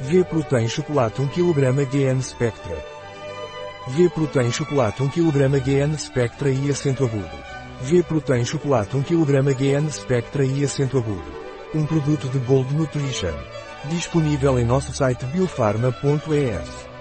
V Protein Chocolate 1 kg GN Spectra. V Protein Chocolate 1 kg GN Spectra e acento agudo. V Protein Chocolate 1 kg GN Spectra e acento agudo. Um produto de Gold Nutrition. Disponível em nosso site biofarma.es.